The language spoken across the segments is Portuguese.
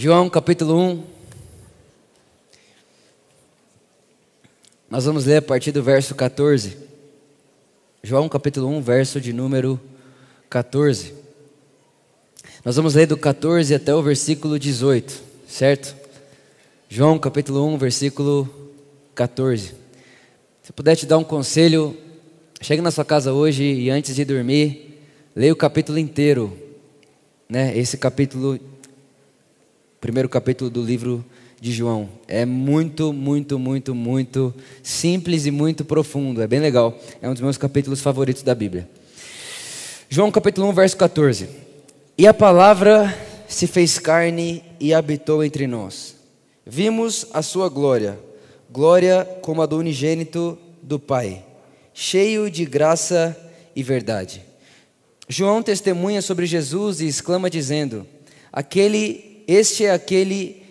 João capítulo 1. Nós vamos ler a partir do verso 14. João capítulo 1, verso de número 14. Nós vamos ler do 14 até o versículo 18, certo? João capítulo 1, versículo 14. Se eu puder te dar um conselho, chegue na sua casa hoje e antes de dormir, leia o capítulo inteiro, né? Esse capítulo, primeiro capítulo do livro de João. É muito, muito, muito, muito simples e muito profundo. É bem legal. É um dos meus capítulos favoritos da Bíblia. João capítulo 1, verso 14. E a palavra se fez carne e habitou entre nós. Vimos a sua glória, glória como a do unigênito do Pai, cheio de graça e verdade. João testemunha sobre Jesus e exclama dizendo: Aquele, este é aquele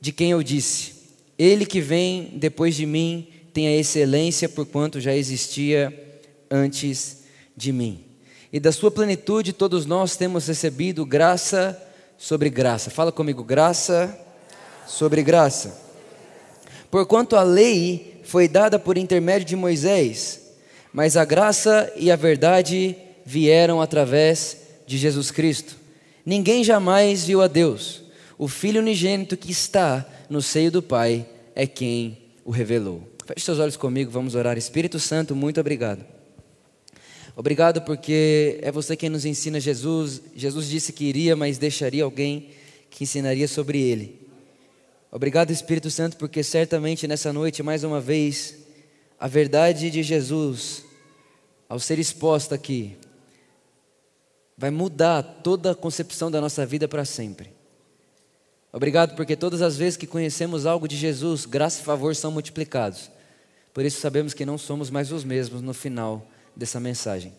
de quem eu disse: Ele que vem depois de mim tem a excelência, porquanto já existia antes de mim. E da sua plenitude todos nós temos recebido graça sobre graça. Fala comigo, graça sobre graça. Porquanto a lei foi dada por intermédio de Moisés, mas a graça e a verdade vieram através de Jesus Cristo. Ninguém jamais viu a Deus. O Filho unigênito que está no seio do Pai é quem o revelou. Feche seus olhos comigo, vamos orar. Espírito Santo, muito obrigado. Obrigado porque é você quem nos ensina Jesus. Jesus disse que iria, mas deixaria alguém que ensinaria sobre ele. Obrigado, Espírito Santo, porque certamente nessa noite, mais uma vez, a verdade de Jesus, ao ser exposta aqui, vai mudar toda a concepção da nossa vida para sempre. Obrigado porque todas as vezes que conhecemos algo de Jesus, graça e favor são multiplicados. Por isso sabemos que não somos mais os mesmos no final dessa mensagem.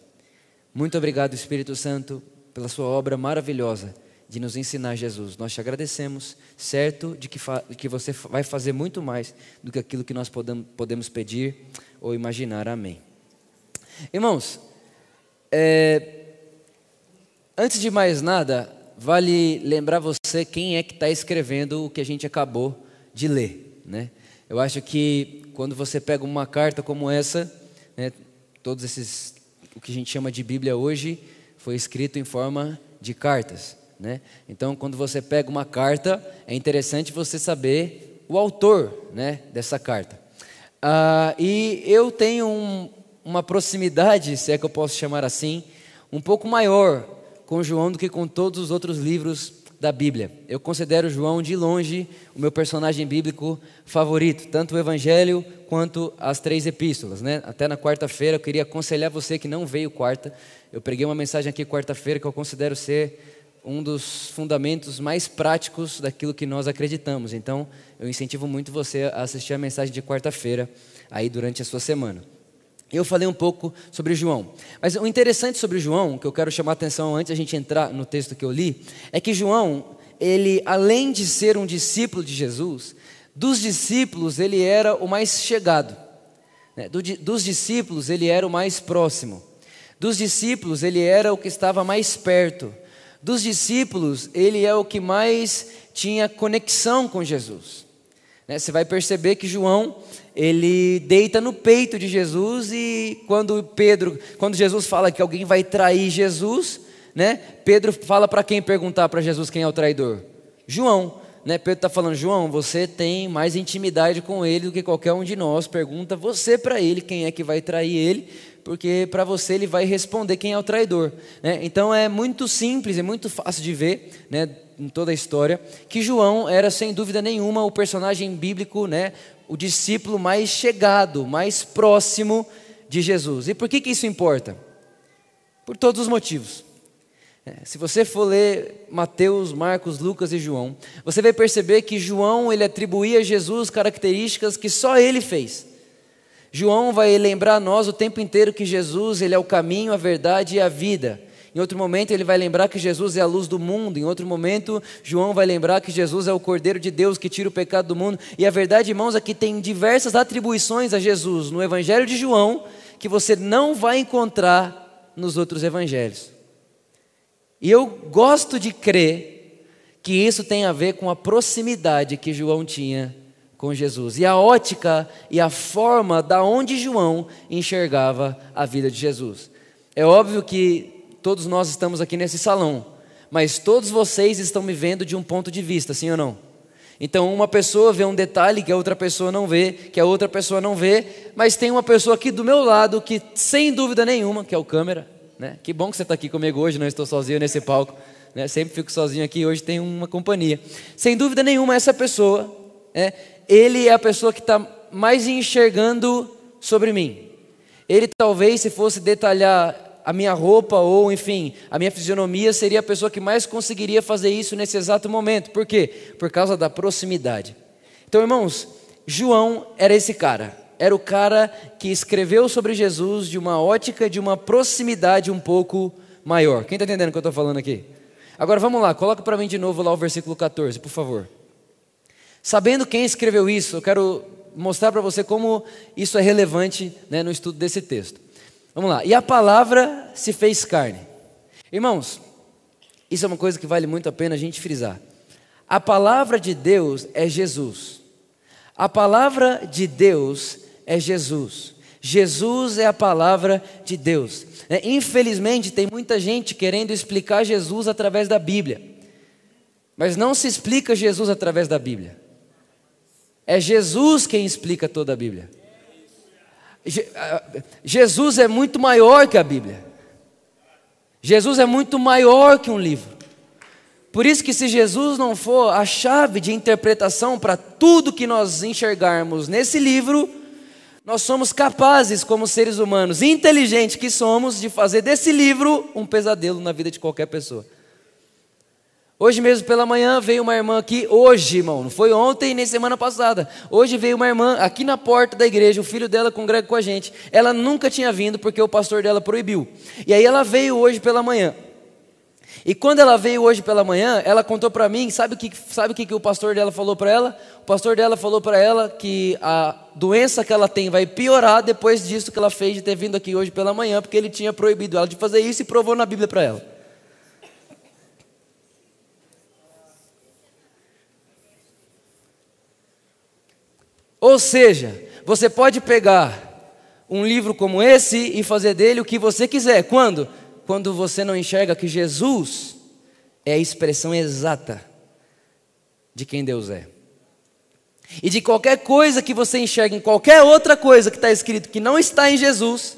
Muito obrigado, Espírito Santo, pela sua obra maravilhosa de nos ensinar Jesus. Nós te agradecemos, certo de que, que você vai fazer muito mais do que aquilo que nós podemos, podemos pedir ou imaginar. Amém. Irmãos, é, antes de mais nada, vale lembrar você quem é que está escrevendo o que a gente acabou de ler. Né? Eu acho que quando você pega uma carta como essa, né, todos esses, o que a gente chama de Bíblia hoje, foi escrito em forma de cartas. Né? Então, quando você pega uma carta, é interessante você saber o autor né, dessa carta. Ah, e eu tenho um, uma proximidade, se é que eu posso chamar assim, um pouco maior com João do que com todos os outros livros da Bíblia. Eu considero João de longe o meu personagem bíblico favorito, tanto o Evangelho quanto as três epístolas. Né? Até na quarta-feira eu queria aconselhar você que não veio quarta. Eu preguei uma mensagem aqui quarta-feira que eu considero ser um dos fundamentos mais práticos daquilo que nós acreditamos. Então, eu incentivo muito você a assistir a mensagem de quarta-feira aí durante a sua semana. Eu falei um pouco sobre João. Mas o interessante sobre João, que eu quero chamar a atenção antes a gente entrar no texto que eu li, é que João, ele além de ser um discípulo de Jesus, dos discípulos ele era o mais chegado. Né? dos discípulos ele era o mais próximo. Dos discípulos ele era o que estava mais perto. Dos discípulos, ele é o que mais tinha conexão com Jesus. Né? Você vai perceber que João, ele deita no peito de Jesus e quando Pedro, quando Jesus fala que alguém vai trair Jesus, né? Pedro fala para quem perguntar para Jesus quem é o traidor? João. Né? Pedro está falando, João, você tem mais intimidade com ele do que qualquer um de nós. Pergunta você para ele quem é que vai trair ele, porque para você ele vai responder quem é o traidor. Né? Então é muito simples, é muito fácil de ver né, em toda a história que João era sem dúvida nenhuma o personagem bíblico, né, o discípulo mais chegado, mais próximo de Jesus. E por que, que isso importa? Por todos os motivos. É, se você for ler Mateus, Marcos, Lucas e João, você vai perceber que João ele atribuía a Jesus características que só ele fez. João vai lembrar a nós o tempo inteiro que Jesus ele é o caminho, a verdade e a vida. Em outro momento, ele vai lembrar que Jesus é a luz do mundo. Em outro momento, João vai lembrar que Jesus é o Cordeiro de Deus que tira o pecado do mundo. E a verdade, irmãos, é que tem diversas atribuições a Jesus no Evangelho de João que você não vai encontrar nos outros evangelhos. E eu gosto de crer que isso tem a ver com a proximidade que João tinha com Jesus e a ótica e a forma da onde João enxergava a vida de Jesus. É óbvio que todos nós estamos aqui nesse salão, mas todos vocês estão me vendo de um ponto de vista, sim ou não? Então, uma pessoa vê um detalhe que a outra pessoa não vê, que a outra pessoa não vê, mas tem uma pessoa aqui do meu lado que, sem dúvida nenhuma, que é o câmera, né? Que bom que você está aqui comigo hoje, não estou sozinho nesse palco, né? Sempre fico sozinho aqui, hoje tem uma companhia. Sem dúvida nenhuma, essa pessoa, é, ele é a pessoa que está mais enxergando sobre mim. Ele talvez, se fosse detalhar a minha roupa ou, enfim, a minha fisionomia, seria a pessoa que mais conseguiria fazer isso nesse exato momento. Por quê? Por causa da proximidade. Então, irmãos, João era esse cara. Era o cara que escreveu sobre Jesus de uma ótica, de uma proximidade um pouco maior. Quem está entendendo o que eu estou falando aqui? Agora vamos lá, coloca para mim de novo lá o versículo 14, por favor. Sabendo quem escreveu isso, eu quero mostrar para você como isso é relevante né, no estudo desse texto. Vamos lá. E a palavra se fez carne. Irmãos, isso é uma coisa que vale muito a pena a gente frisar. A palavra de Deus é Jesus. A palavra de Deus é Jesus. Jesus é a palavra de Deus. É, infelizmente, tem muita gente querendo explicar Jesus através da Bíblia. Mas não se explica Jesus através da Bíblia. É Jesus quem explica toda a Bíblia. Jesus é muito maior que a Bíblia. Jesus é muito maior que um livro. Por isso que se Jesus não for a chave de interpretação para tudo que nós enxergarmos nesse livro, nós somos capazes, como seres humanos inteligentes que somos, de fazer desse livro um pesadelo na vida de qualquer pessoa. Hoje mesmo pela manhã veio uma irmã aqui, hoje, irmão, não foi ontem nem semana passada. Hoje veio uma irmã aqui na porta da igreja, o filho dela congrega com a gente. Ela nunca tinha vindo porque o pastor dela proibiu. E aí ela veio hoje pela manhã. E quando ela veio hoje pela manhã, ela contou para mim, sabe o que, sabe que, que o pastor dela falou para ela? O pastor dela falou para ela que a doença que ela tem vai piorar depois disso que ela fez de ter vindo aqui hoje pela manhã, porque ele tinha proibido ela de fazer isso e provou na Bíblia para ela. Ou seja, você pode pegar um livro como esse e fazer dele o que você quiser. Quando? Quando você não enxerga que Jesus é a expressão exata de quem Deus é. E de qualquer coisa que você enxerga em qualquer outra coisa que está escrito que não está em Jesus,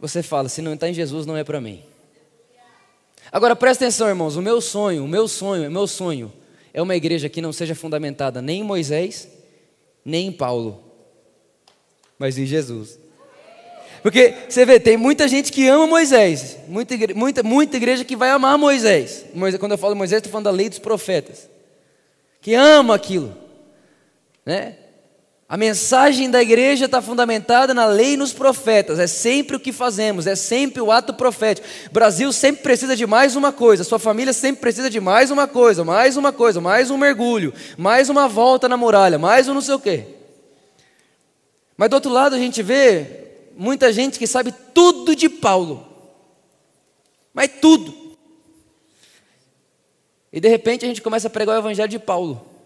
você fala: se não está em Jesus, não é para mim. Agora presta atenção, irmãos. O meu sonho, o meu sonho, o meu sonho é uma igreja que não seja fundamentada nem em Moisés nem em Paulo, mas em Jesus. Porque você vê, tem muita gente que ama Moisés, muita, muita, muita igreja que vai amar Moisés. Moisés quando eu falo Moisés, estou falando da lei dos profetas, que ama aquilo, né? A mensagem da igreja está fundamentada na lei e nos profetas. É sempre o que fazemos, é sempre o ato profético. O Brasil sempre precisa de mais uma coisa, sua família sempre precisa de mais uma coisa, mais uma coisa, mais um mergulho, mais uma volta na muralha, mais um não sei o quê. Mas do outro lado a gente vê muita gente que sabe tudo de Paulo, mas tudo. E de repente a gente começa a pregar o evangelho de Paulo.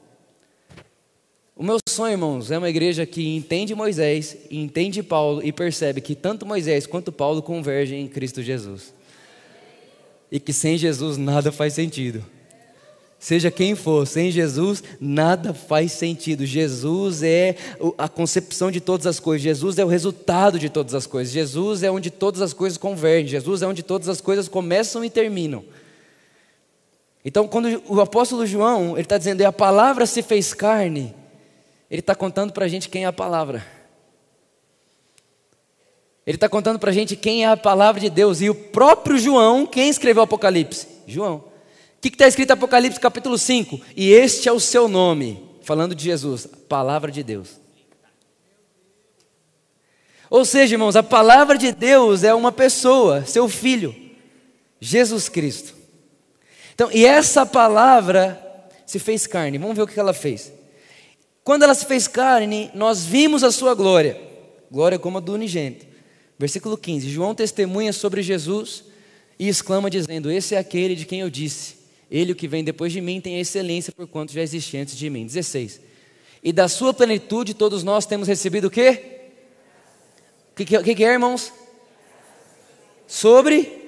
O meu sonho, irmãos, é uma igreja que entende Moisés, entende Paulo e percebe que tanto Moisés quanto Paulo convergem em Cristo Jesus. E que sem Jesus nada faz sentido. Seja quem for, sem Jesus nada faz sentido. Jesus é a concepção de todas as coisas, Jesus é o resultado de todas as coisas, Jesus é onde todas as coisas convergem, Jesus é onde todas as coisas começam e terminam. Então, quando o apóstolo João ele está dizendo, e a palavra se fez carne, ele está contando para a gente quem é a palavra. Ele está contando para a gente quem é a palavra de Deus. E o próprio João, quem escreveu o Apocalipse? João. O que está escrito em Apocalipse capítulo 5? E este é o seu nome, falando de Jesus, palavra de Deus. Ou seja, irmãos, a palavra de Deus é uma pessoa, seu filho, Jesus Cristo. Então, e essa palavra se fez carne. Vamos ver o que ela fez. Quando ela se fez carne, nós vimos a sua glória, glória como a do unigênito. Versículo 15: João testemunha sobre Jesus e exclama, dizendo: Esse é aquele de quem eu disse: Ele, o que vem depois de mim, tem a excelência por quanto já existia antes de mim. 16. E da sua plenitude todos nós temos recebido o quê? O que, que, que é, irmãos? Sobre.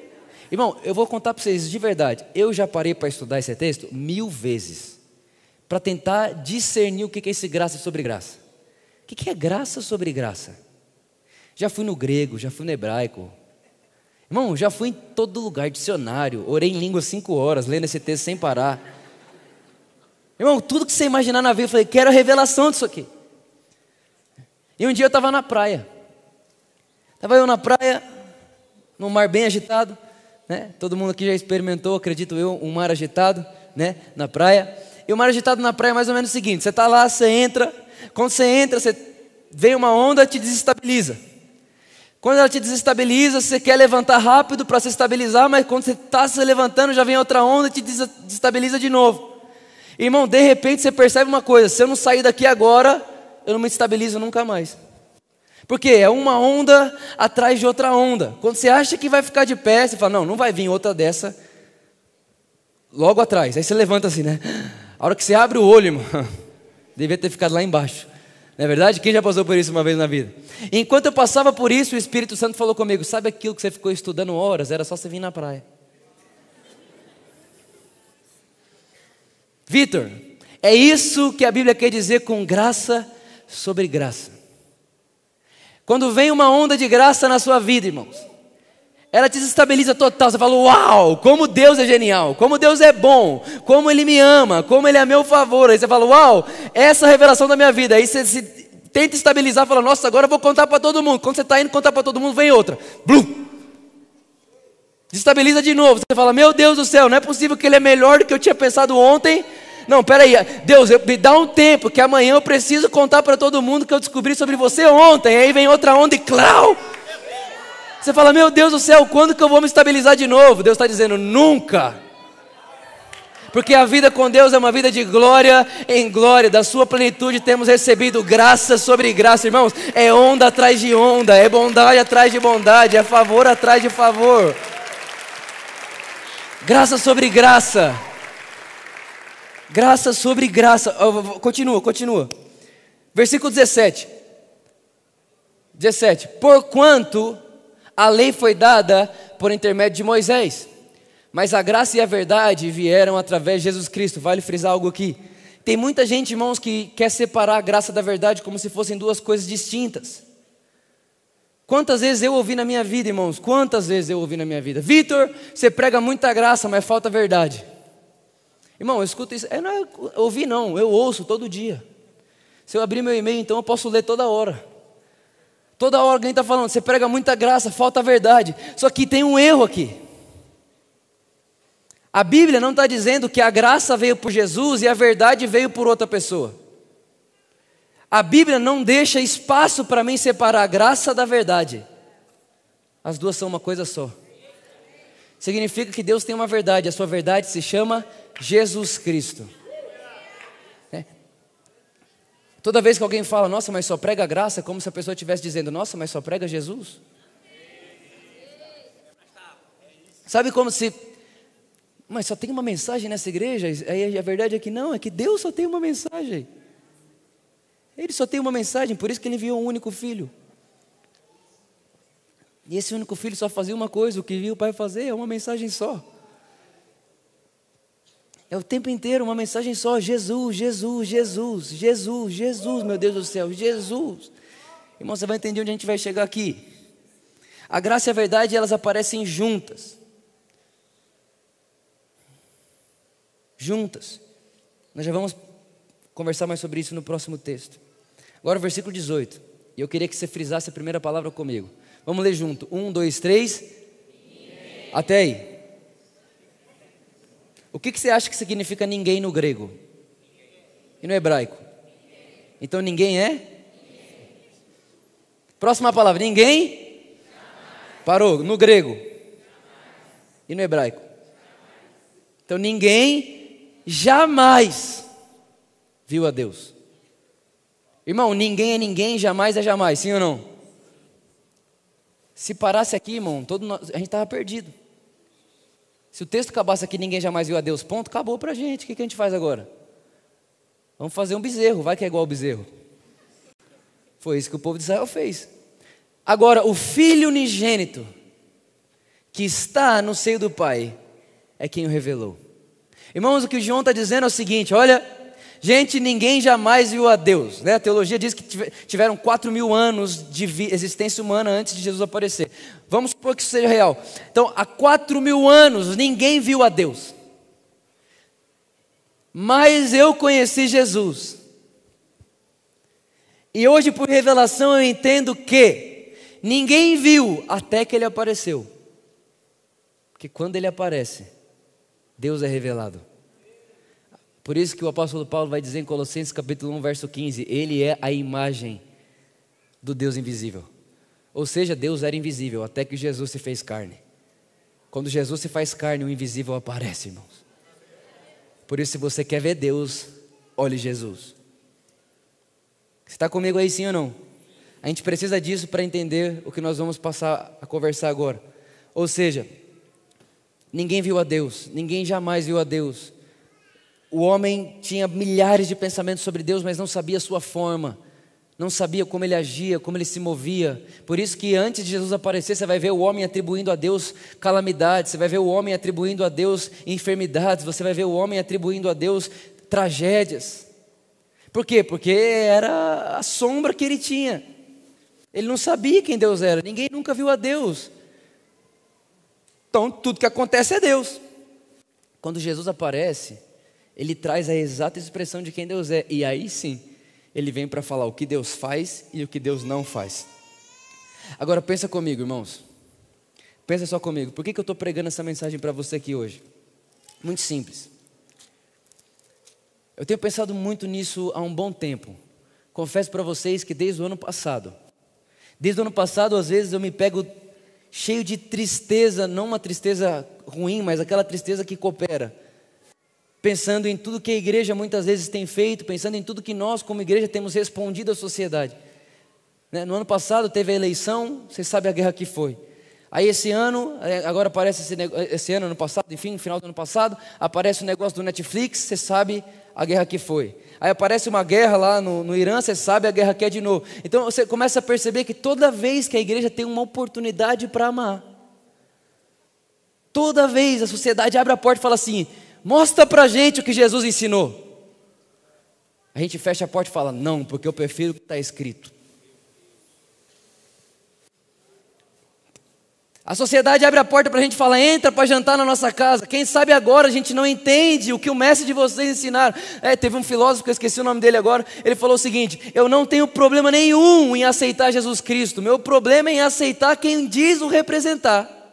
Irmão, eu vou contar para vocês de verdade. Eu já parei para estudar esse texto mil vezes. Para tentar discernir o que é esse graça sobre graça. O que é graça sobre graça? Já fui no grego, já fui no hebraico. Irmão, já fui em todo lugar, dicionário, orei em língua cinco horas, lendo esse texto sem parar. Irmão, tudo que você imaginar na vida, eu falei, quero a revelação disso aqui. E um dia eu estava na praia. Estava eu na praia, num mar bem agitado, né? Todo mundo aqui já experimentou, acredito eu, um mar agitado, né? Na praia. E o mar agitado na praia é mais ou menos o seguinte: você está lá, você entra, quando você entra, você vem uma onda, te desestabiliza. Quando ela te desestabiliza, você quer levantar rápido para se estabilizar, mas quando você está se levantando, já vem outra onda e te desestabiliza de novo. Irmão, de repente você percebe uma coisa: se eu não sair daqui agora, eu não me estabilizo nunca mais. Porque é uma onda atrás de outra onda. Quando você acha que vai ficar de pé, você fala: não, não vai vir outra dessa logo atrás. Aí você levanta assim, né? A hora que você abre o olho, irmão, devia ter ficado lá embaixo. Não é verdade? Quem já passou por isso uma vez na vida? Enquanto eu passava por isso, o Espírito Santo falou comigo: Sabe aquilo que você ficou estudando horas? Era só você vir na praia. Vitor, é isso que a Bíblia quer dizer com graça sobre graça. Quando vem uma onda de graça na sua vida, irmãos, ela te desestabiliza total. Você fala: Uau, como Deus é genial, como Deus é bom, como Ele me ama, como Ele é a meu favor. Aí você fala: Uau, essa é revelação da minha vida. Aí você se tenta estabilizar, fala: Nossa, agora eu vou contar para todo mundo. Quando você está indo contar para todo mundo, vem outra. Blum. Desestabiliza de novo. Você fala: Meu Deus do céu, não é possível que Ele é melhor do que eu tinha pensado ontem. Não, peraí, Deus, me dá um tempo, que amanhã eu preciso contar para todo mundo que eu descobri sobre você ontem. Aí vem outra onda e clau. Você fala, meu Deus do céu, quando que eu vou me estabilizar de novo? Deus está dizendo, nunca. Porque a vida com Deus é uma vida de glória em glória, da sua plenitude temos recebido graça sobre graça, irmãos. É onda atrás de onda, é bondade atrás de bondade, é favor atrás de favor. Graça sobre graça. Graça sobre graça. Continua, continua. Versículo 17. 17. Porquanto a lei foi dada por intermédio de Moisés, mas a graça e a verdade vieram através de Jesus Cristo. Vale frisar algo aqui. Tem muita gente, irmãos, que quer separar a graça da verdade como se fossem duas coisas distintas. Quantas vezes eu ouvi na minha vida, irmãos? Quantas vezes eu ouvi na minha vida? Vitor, você prega muita graça, mas falta verdade. Irmão, eu escuto isso. Eu não é ouvi, não, eu ouço todo dia. Se eu abrir meu e-mail, então eu posso ler toda hora. Toda hora alguém está falando, você prega muita graça, falta a verdade. Só que tem um erro aqui. A Bíblia não está dizendo que a graça veio por Jesus e a verdade veio por outra pessoa. A Bíblia não deixa espaço para mim separar a graça da verdade. As duas são uma coisa só. Significa que Deus tem uma verdade, a sua verdade se chama Jesus Cristo. Toda vez que alguém fala, nossa, mas só prega graça, é como se a pessoa estivesse dizendo, nossa, mas só prega Jesus. Sabe como se. Mas só tem uma mensagem nessa igreja? Aí a verdade é que não, é que Deus só tem uma mensagem. Ele só tem uma mensagem, por isso que ele enviou um único filho. E esse único filho só fazia uma coisa, o que viu o pai fazer é uma mensagem só. É o tempo inteiro uma mensagem só: Jesus, Jesus, Jesus, Jesus, Jesus, meu Deus do céu, Jesus. Irmão, você vai entender onde a gente vai chegar aqui. A graça e a verdade, elas aparecem juntas. Juntas. Nós já vamos conversar mais sobre isso no próximo texto. Agora, o versículo 18. E eu queria que você frisasse a primeira palavra comigo. Vamos ler junto. Um, dois, três. Até aí. O que, que você acha que significa ninguém no grego? E no hebraico? Então ninguém é? Próxima palavra, ninguém? Parou, no grego. E no hebraico? Então ninguém jamais viu a Deus. Irmão, ninguém é ninguém, jamais é jamais, sim ou não? Se parasse aqui, irmão, todo nós, a gente estava perdido. Se o texto acabasse aqui, ninguém jamais viu a Deus, ponto, acabou para a gente. O que, a gente faz agora? Vamos fazer um bezerro, vai que é igual ao bezerro. Foi isso que o povo de Israel fez. Agora, o filho unigênito, que está no seio do Pai, é quem o revelou. Irmãos, o que o João está dizendo é o seguinte: olha, gente, ninguém jamais viu a Deus. Né? A teologia diz que tiveram quatro mil anos de existência humana antes de Jesus aparecer. Vamos supor que isso seja real. Então, há quatro mil anos, ninguém viu a Deus. Mas eu conheci Jesus. E hoje, por revelação, eu entendo que ninguém viu até que ele apareceu. Porque quando ele aparece, Deus é revelado. Por isso que o apóstolo Paulo vai dizer em Colossenses capítulo 1, verso 15, ele é a imagem do Deus invisível. Ou seja, Deus era invisível até que Jesus se fez carne. Quando Jesus se faz carne, o invisível aparece, irmãos. Por isso, se você quer ver Deus, olhe Jesus. Você está comigo aí sim ou não? A gente precisa disso para entender o que nós vamos passar a conversar agora. Ou seja, ninguém viu a Deus, ninguém jamais viu a Deus. O homem tinha milhares de pensamentos sobre Deus, mas não sabia sua forma, não sabia como ele agia, como ele se movia. Por isso que antes de Jesus aparecer, você vai ver o homem atribuindo a Deus calamidades, você vai ver o homem atribuindo a Deus enfermidades, você vai ver o homem atribuindo a Deus tragédias. Por quê? Porque era a sombra que ele tinha. Ele não sabia quem Deus era, ninguém nunca viu a Deus. Então, tudo que acontece é Deus. Quando Jesus aparece, ele traz a exata expressão de quem Deus é, e aí sim, ele vem para falar o que Deus faz e o que Deus não faz. Agora pensa comigo, irmãos. Pensa só comigo. Por que, que eu estou pregando essa mensagem para você aqui hoje? Muito simples. Eu tenho pensado muito nisso há um bom tempo. Confesso para vocês que desde o ano passado, desde o ano passado, às vezes eu me pego cheio de tristeza, não uma tristeza ruim, mas aquela tristeza que coopera. Pensando em tudo que a igreja muitas vezes tem feito, pensando em tudo que nós, como igreja, temos respondido à sociedade. Né, no ano passado teve a eleição, vocês sabem a guerra que foi. Aí esse ano, é, agora aparece esse, esse ano, ano passado, enfim, no final do ano passado, aparece o negócio do Netflix, você sabe a guerra que foi. Aí aparece uma guerra lá no, no Irã, você sabe a guerra que é de novo. Então você começa a perceber que toda vez que a igreja tem uma oportunidade para amar, toda vez a sociedade abre a porta e fala assim: mostra para gente o que Jesus ensinou. A gente fecha a porta e fala: não, porque eu prefiro o que está escrito. A sociedade abre a porta para a gente falar, entra para jantar na nossa casa. Quem sabe agora a gente não entende o que o mestre de vocês ensinaram. É, teve um filósofo eu esqueci o nome dele agora. Ele falou o seguinte: Eu não tenho problema nenhum em aceitar Jesus Cristo. Meu problema é em aceitar quem diz o representar.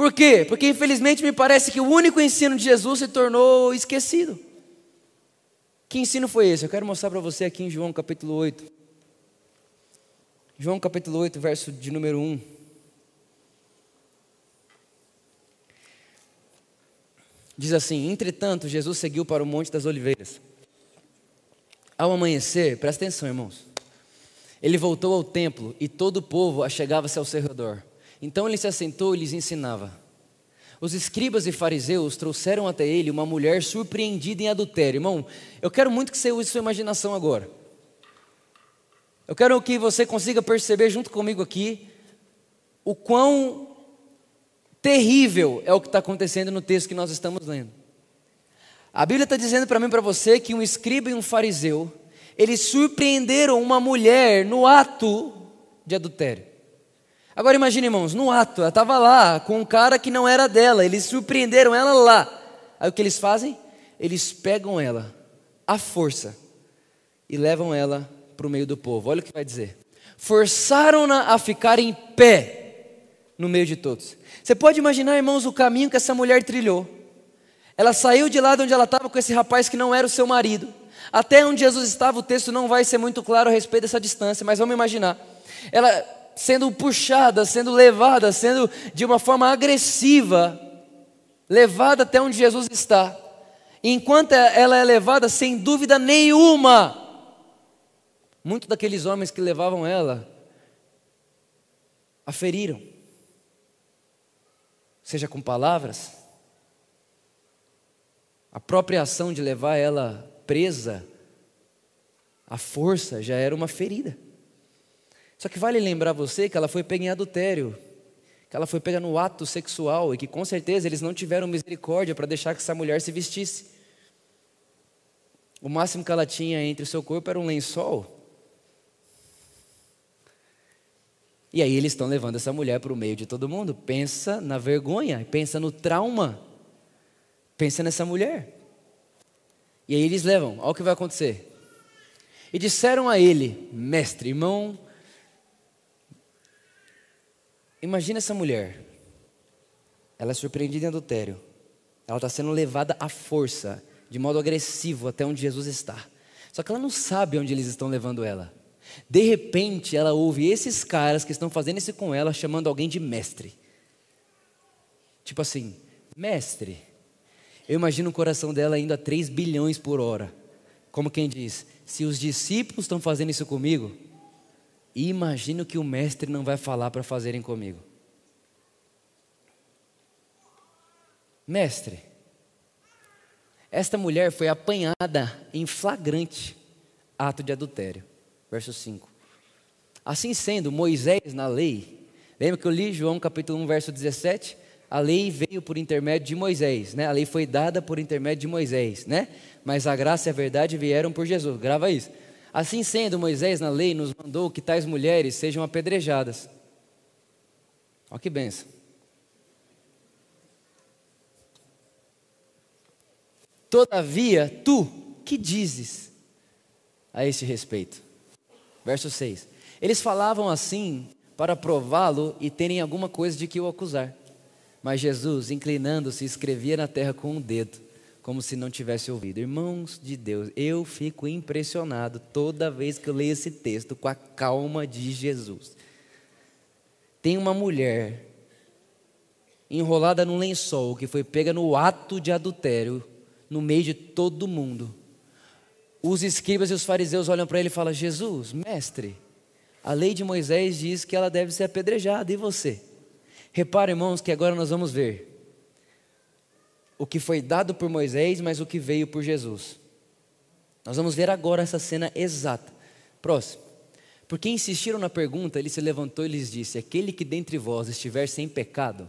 Por quê? Porque infelizmente me parece que o único ensino de Jesus se tornou esquecido. Que ensino foi esse? Eu quero mostrar para você aqui em João capítulo 8. João capítulo 8, verso de número 1. Diz assim: Entretanto, Jesus seguiu para o Monte das Oliveiras. Ao amanhecer, presta atenção, irmãos. Ele voltou ao templo e todo o povo achegava-se ao seu redor. Então ele se assentou e lhes ensinava. Os escribas e fariseus trouxeram até ele uma mulher surpreendida em adultério. Irmão, eu quero muito que você use sua imaginação agora. Eu quero que você consiga perceber junto comigo aqui o quão terrível é o que está acontecendo no texto que nós estamos lendo. A Bíblia está dizendo para mim e para você que um escriba e um fariseu, eles surpreenderam uma mulher no ato de adultério. Agora imagine, irmãos, no ato, ela estava lá com um cara que não era dela, eles surpreenderam ela lá. Aí o que eles fazem? Eles pegam ela, à força, e levam ela para o meio do povo. Olha o que vai dizer. Forçaram-na a ficar em pé no meio de todos. Você pode imaginar, irmãos, o caminho que essa mulher trilhou. Ela saiu de lá de onde ela estava com esse rapaz que não era o seu marido. Até onde Jesus estava, o texto não vai ser muito claro a respeito dessa distância, mas vamos imaginar. Ela sendo puxada, sendo levada, sendo de uma forma agressiva, levada até onde Jesus está. Enquanto ela é levada, sem dúvida nenhuma, Muitos daqueles homens que levavam ela a feriram, seja com palavras, a própria ação de levar ela presa, a força já era uma ferida. Só que vale lembrar você que ela foi pega em adultério, que ela foi pega no ato sexual e que com certeza eles não tiveram misericórdia para deixar que essa mulher se vestisse. O máximo que ela tinha entre o seu corpo era um lençol. E aí eles estão levando essa mulher para o meio de todo mundo. Pensa na vergonha, pensa no trauma. Pensa nessa mulher. E aí eles levam, olha o que vai acontecer. E disseram a ele, mestre, irmão, imagina essa mulher. Ela é surpreendida em adultério. Ela está sendo levada à força, de modo agressivo, até onde Jesus está. Só que ela não sabe onde eles estão levando ela. De repente, ela ouve esses caras que estão fazendo isso com ela, chamando alguém de mestre. Tipo assim, mestre. Eu imagino o coração dela indo a 3 bilhões por hora. Como quem diz: se os discípulos estão fazendo isso comigo, imagino que o mestre não vai falar para fazerem comigo. Mestre, esta mulher foi apanhada em flagrante ato de adultério verso 5. Assim sendo, Moisés na lei, lembra que eu li João capítulo 1, verso 17? A lei veio por intermédio de Moisés, né? A lei foi dada por intermédio de Moisés, né? Mas a graça e a verdade vieram por Jesus. Grava isso. Assim sendo, Moisés na lei nos mandou que tais mulheres sejam apedrejadas. Olha que benção. Todavia, tu que dizes a este respeito? Verso 6. Eles falavam assim para prová-lo e terem alguma coisa de que o acusar. Mas Jesus, inclinando-se, escrevia na terra com um dedo, como se não tivesse ouvido. Irmãos de Deus, eu fico impressionado toda vez que eu leio esse texto com a calma de Jesus. Tem uma mulher enrolada num lençol que foi pega no ato de adultério no meio de todo mundo os escribas e os fariseus olham para ele e falam: Jesus, mestre, a lei de Moisés diz que ela deve ser apedrejada, e você? Repare, irmãos, que agora nós vamos ver o que foi dado por Moisés, mas o que veio por Jesus. Nós vamos ver agora essa cena exata. Próximo. Porque insistiram na pergunta, ele se levantou e lhes disse: Aquele que dentre vós estiver sem pecado,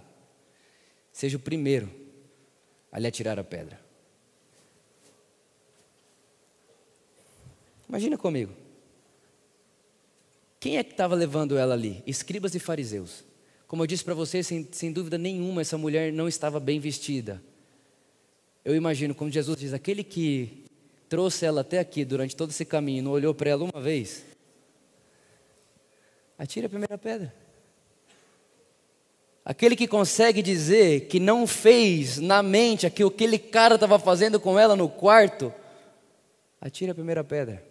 seja o primeiro a lhe atirar a pedra. Imagina comigo. Quem é que estava levando ela ali? Escribas e fariseus. Como eu disse para você, sem, sem dúvida nenhuma, essa mulher não estava bem vestida. Eu imagino, como Jesus diz, aquele que trouxe ela até aqui durante todo esse caminho não olhou para ela uma vez, atire a primeira pedra. Aquele que consegue dizer que não fez na mente aquilo que aquele cara estava fazendo com ela no quarto, atire a primeira pedra.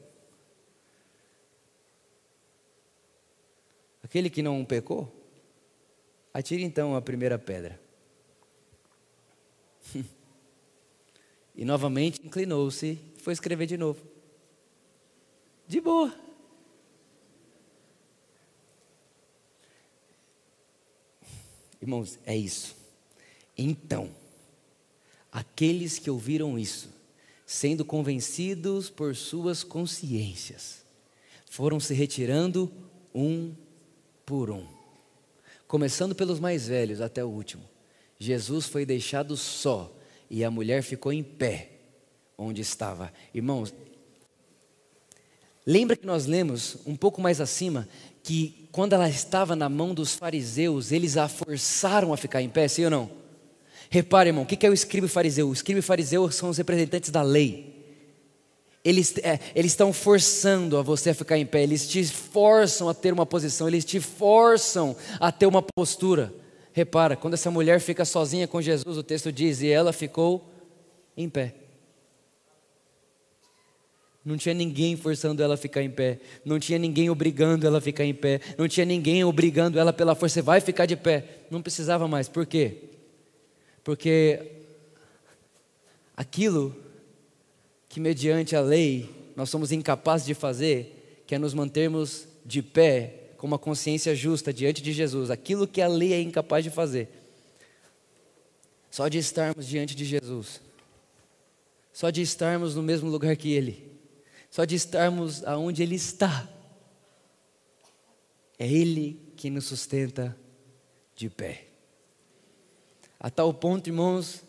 Aquele que não pecou, atire então a primeira pedra. E novamente inclinou-se e foi escrever de novo. De boa. Irmãos, é isso. Então, aqueles que ouviram isso, sendo convencidos por suas consciências, foram se retirando um por um. Começando pelos mais velhos até o último. Jesus foi deixado só e a mulher ficou em pé onde estava. Irmãos, lembra que nós lemos um pouco mais acima que quando ela estava na mão dos fariseus, eles a forçaram a ficar em pé, sim ou não? Repare, irmão, o que é o escriba e fariseu? O escriba e fariseu são os representantes da lei. Eles, é, eles estão forçando a você a ficar em pé, eles te forçam a ter uma posição, eles te forçam a ter uma postura. Repara, quando essa mulher fica sozinha com Jesus, o texto diz, e ela ficou em pé. Não tinha ninguém forçando ela a ficar em pé, não tinha ninguém obrigando ela a ficar em pé, não tinha ninguém obrigando ela pela força, você vai ficar de pé. Não precisava mais, por quê? Porque aquilo que, mediante a lei, nós somos incapazes de fazer, que é nos mantermos de pé com uma consciência justa diante de Jesus, aquilo que a lei é incapaz de fazer. Só de estarmos diante de Jesus, só de estarmos no mesmo lugar que Ele, só de estarmos aonde Ele está, é Ele que nos sustenta de pé. A tal ponto, irmãos,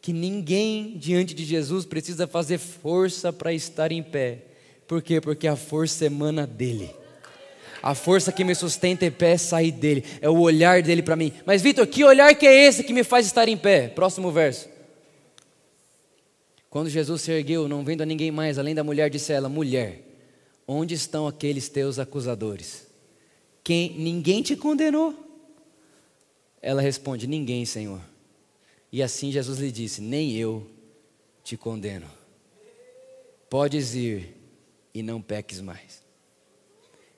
que ninguém diante de Jesus precisa fazer força para estar em pé. Por quê? Porque a força emana dele. A força que me sustenta em pé sai dele, é o olhar dele para mim. Mas Vitor, que olhar que é esse que me faz estar em pé? Próximo verso. Quando Jesus se ergueu, não vendo a ninguém mais, além da mulher, disse a ela: Mulher, onde estão aqueles teus acusadores? Quem ninguém te condenou? Ela responde: Ninguém, Senhor. E assim Jesus lhe disse: Nem eu te condeno. Podes ir e não peques mais.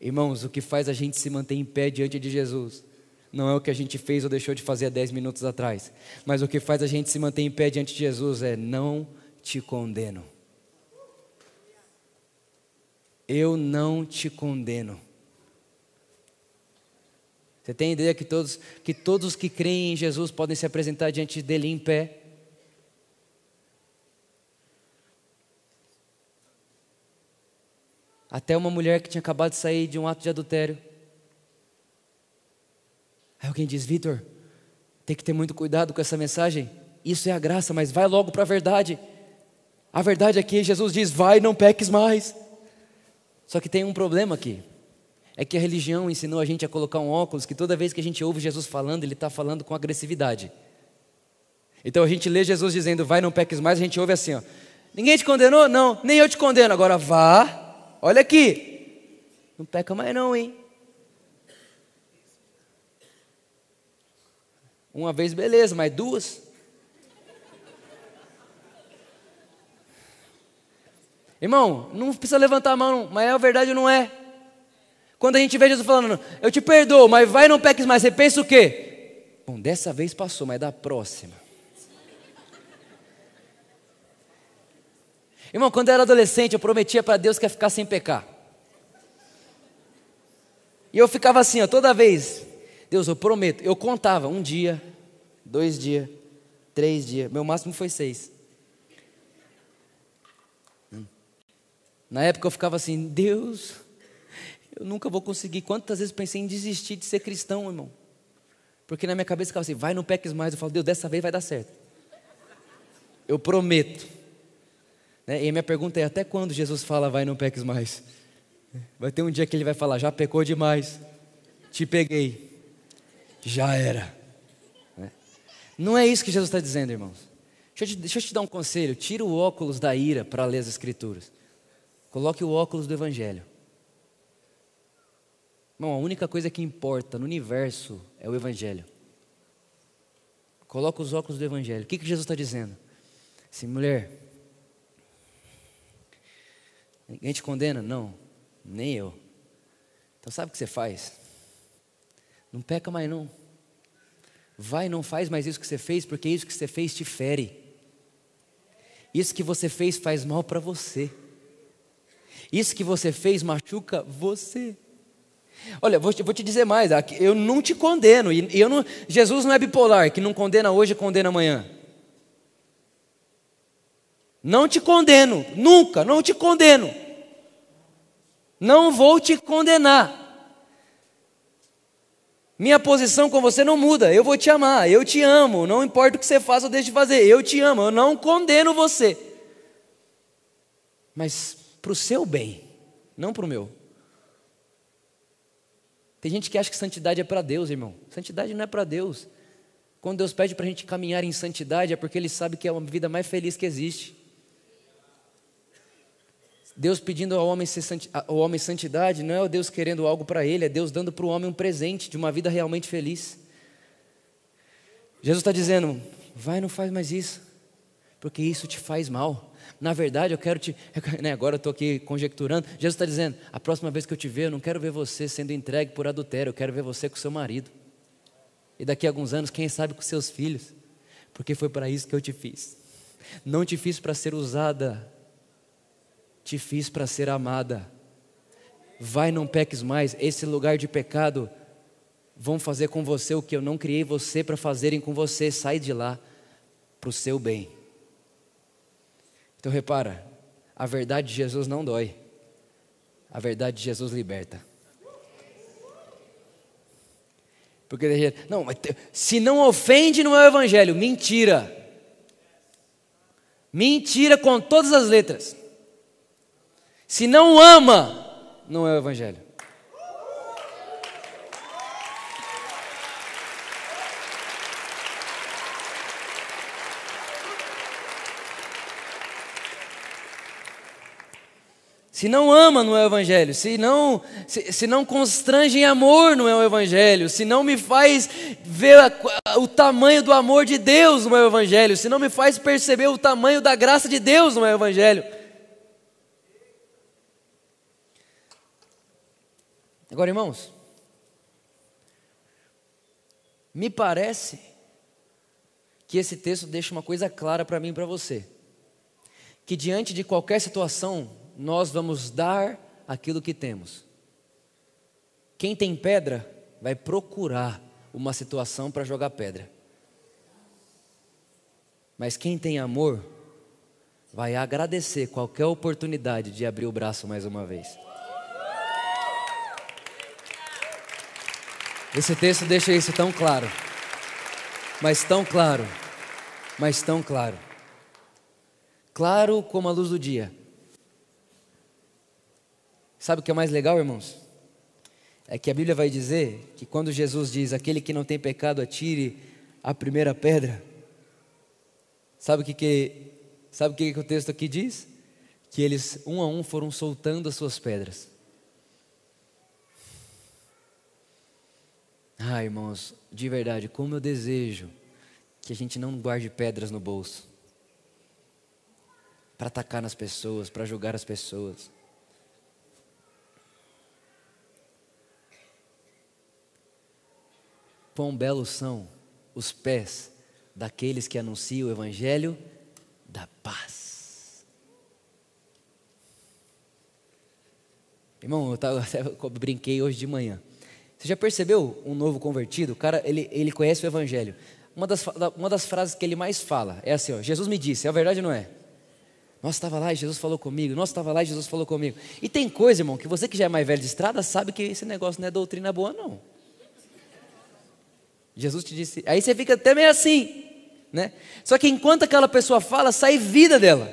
Irmãos, o que faz a gente se manter em pé diante de Jesus não é o que a gente fez ou deixou de fazer há 10 minutos atrás, mas o que faz a gente se manter em pé diante de Jesus é: não te condeno. Eu não te condeno. Você tem ideia que todos, que todos os que creem em Jesus podem se apresentar diante dele em pé? Até uma mulher que tinha acabado de sair de um ato de adultério. Aí alguém diz: Vitor, tem que ter muito cuidado com essa mensagem. Isso é a graça, mas vai logo para a verdade. A verdade é que Jesus diz: vai, não peques mais. Só que tem um problema aqui. É que a religião ensinou a gente a colocar um óculos que toda vez que a gente ouve Jesus falando, ele está falando com agressividade. Então a gente lê Jesus dizendo, vai, não peques mais, a gente ouve assim, ó. Ninguém te condenou? Não, nem eu te condeno. Agora vá, Olha aqui. Não peca mais não, hein? Uma vez beleza, mas duas? Irmão, não precisa levantar a mão, mas a verdade não é. Quando a gente vê Jesus falando, eu te perdoo, mas vai não peques mais, você pensa o quê? Bom, dessa vez passou, mas da próxima. Irmão, quando eu era adolescente, eu prometia para Deus que ia ficar sem pecar. E eu ficava assim, ó, toda vez. Deus, eu prometo. Eu contava um dia, dois dias, três dias. Meu máximo foi seis. Na época eu ficava assim, Deus, eu nunca vou conseguir. Quantas vezes pensei em desistir de ser cristão, irmão? Porque na minha cabeça ficava assim, vai, não peques mais. Eu falo, Deus, dessa vez vai dar certo. Eu prometo. Né? E minha pergunta é: até quando Jesus fala, vai, não peques mais? Vai ter um dia que ele vai falar, já pecou demais, te peguei, já era. Né? Não é isso que Jesus está dizendo, irmãos. Deixa eu, te, deixa eu te dar um conselho: tira o óculos da ira para ler as Escrituras, coloque o óculos do Evangelho. Irmão, a única coisa que importa no universo é o Evangelho. Coloca os óculos do Evangelho. O que, que Jesus está dizendo? Assim, mulher, Ninguém te condena? Não, nem eu. Então sabe o que você faz? Não peca mais não. Vai, não faz mais isso que você fez, porque isso que você fez te fere. Isso que você fez faz mal para você. Isso que você fez machuca você. Olha, vou, vou te dizer mais, eu não te condeno, e eu não, Jesus não é bipolar, que não condena hoje e condena amanhã. Não te condeno, nunca, não te condeno. Não vou te condenar. Minha posição com você não muda, eu vou te amar, eu te amo, não importa o que você faça ou deixe de fazer, eu te amo, eu não condeno você. Mas para o seu bem, não para o meu. Tem gente que acha que santidade é para Deus, irmão. Santidade não é para Deus. Quando Deus pede para a gente caminhar em santidade, é porque Ele sabe que é uma vida mais feliz que existe. Deus pedindo ao homem, ao homem santidade não é o Deus querendo algo para ele, é Deus dando para o homem um presente de uma vida realmente feliz. Jesus está dizendo: vai, não faz mais isso, porque isso te faz mal. Na verdade, eu quero te. Né, agora eu estou aqui conjecturando. Jesus está dizendo: a próxima vez que eu te ver, eu não quero ver você sendo entregue por adultério, eu quero ver você com seu marido. E daqui a alguns anos, quem sabe com seus filhos, porque foi para isso que eu te fiz. Não te fiz para ser usada te fiz para ser amada. vai, não peques mais. Esse lugar de pecado vão fazer com você o que eu não criei você para fazerem com você. Sai de lá para o seu bem. Então repara, a verdade de Jesus não dói. A verdade de Jesus liberta. Porque não, se não ofende não é o evangelho, mentira. Mentira com todas as letras. Se não ama, não é o Evangelho. Se não ama, não é o Evangelho. Se não, se, se não constrange em amor, não é o Evangelho. Se não me faz ver a, o tamanho do amor de Deus, não é o Evangelho. Se não me faz perceber o tamanho da graça de Deus, não é o Evangelho. Agora, irmãos, me parece que esse texto deixa uma coisa clara para mim e para você: que diante de qualquer situação, nós vamos dar aquilo que temos. Quem tem pedra vai procurar uma situação para jogar pedra. Mas quem tem amor vai agradecer qualquer oportunidade de abrir o braço mais uma vez. Esse texto deixa isso tão claro, mas tão claro, mas tão claro. Claro como a luz do dia. Sabe o que é mais legal, irmãos? É que a Bíblia vai dizer que quando Jesus diz: Aquele que não tem pecado, atire a primeira pedra. Sabe o que, que, sabe o, que, que o texto aqui diz? Que eles, um a um, foram soltando as suas pedras. Ah, irmãos, de verdade, como eu desejo que a gente não guarde pedras no bolso para atacar nas pessoas, para julgar as pessoas. Quão belos são os pés daqueles que anunciam o Evangelho da paz. Irmão, eu, tava, eu brinquei hoje de manhã. Você já percebeu um novo convertido? O cara, ele, ele conhece o Evangelho. Uma das, uma das frases que ele mais fala é assim: ó, Jesus me disse, é a verdade não é? Nossa, estava lá e Jesus falou comigo. Nossa, estava lá e Jesus falou comigo. E tem coisa, irmão, que você que já é mais velho de estrada sabe que esse negócio não é doutrina boa, não. Jesus te disse. Aí você fica até meio assim, né? Só que enquanto aquela pessoa fala, sai vida dela.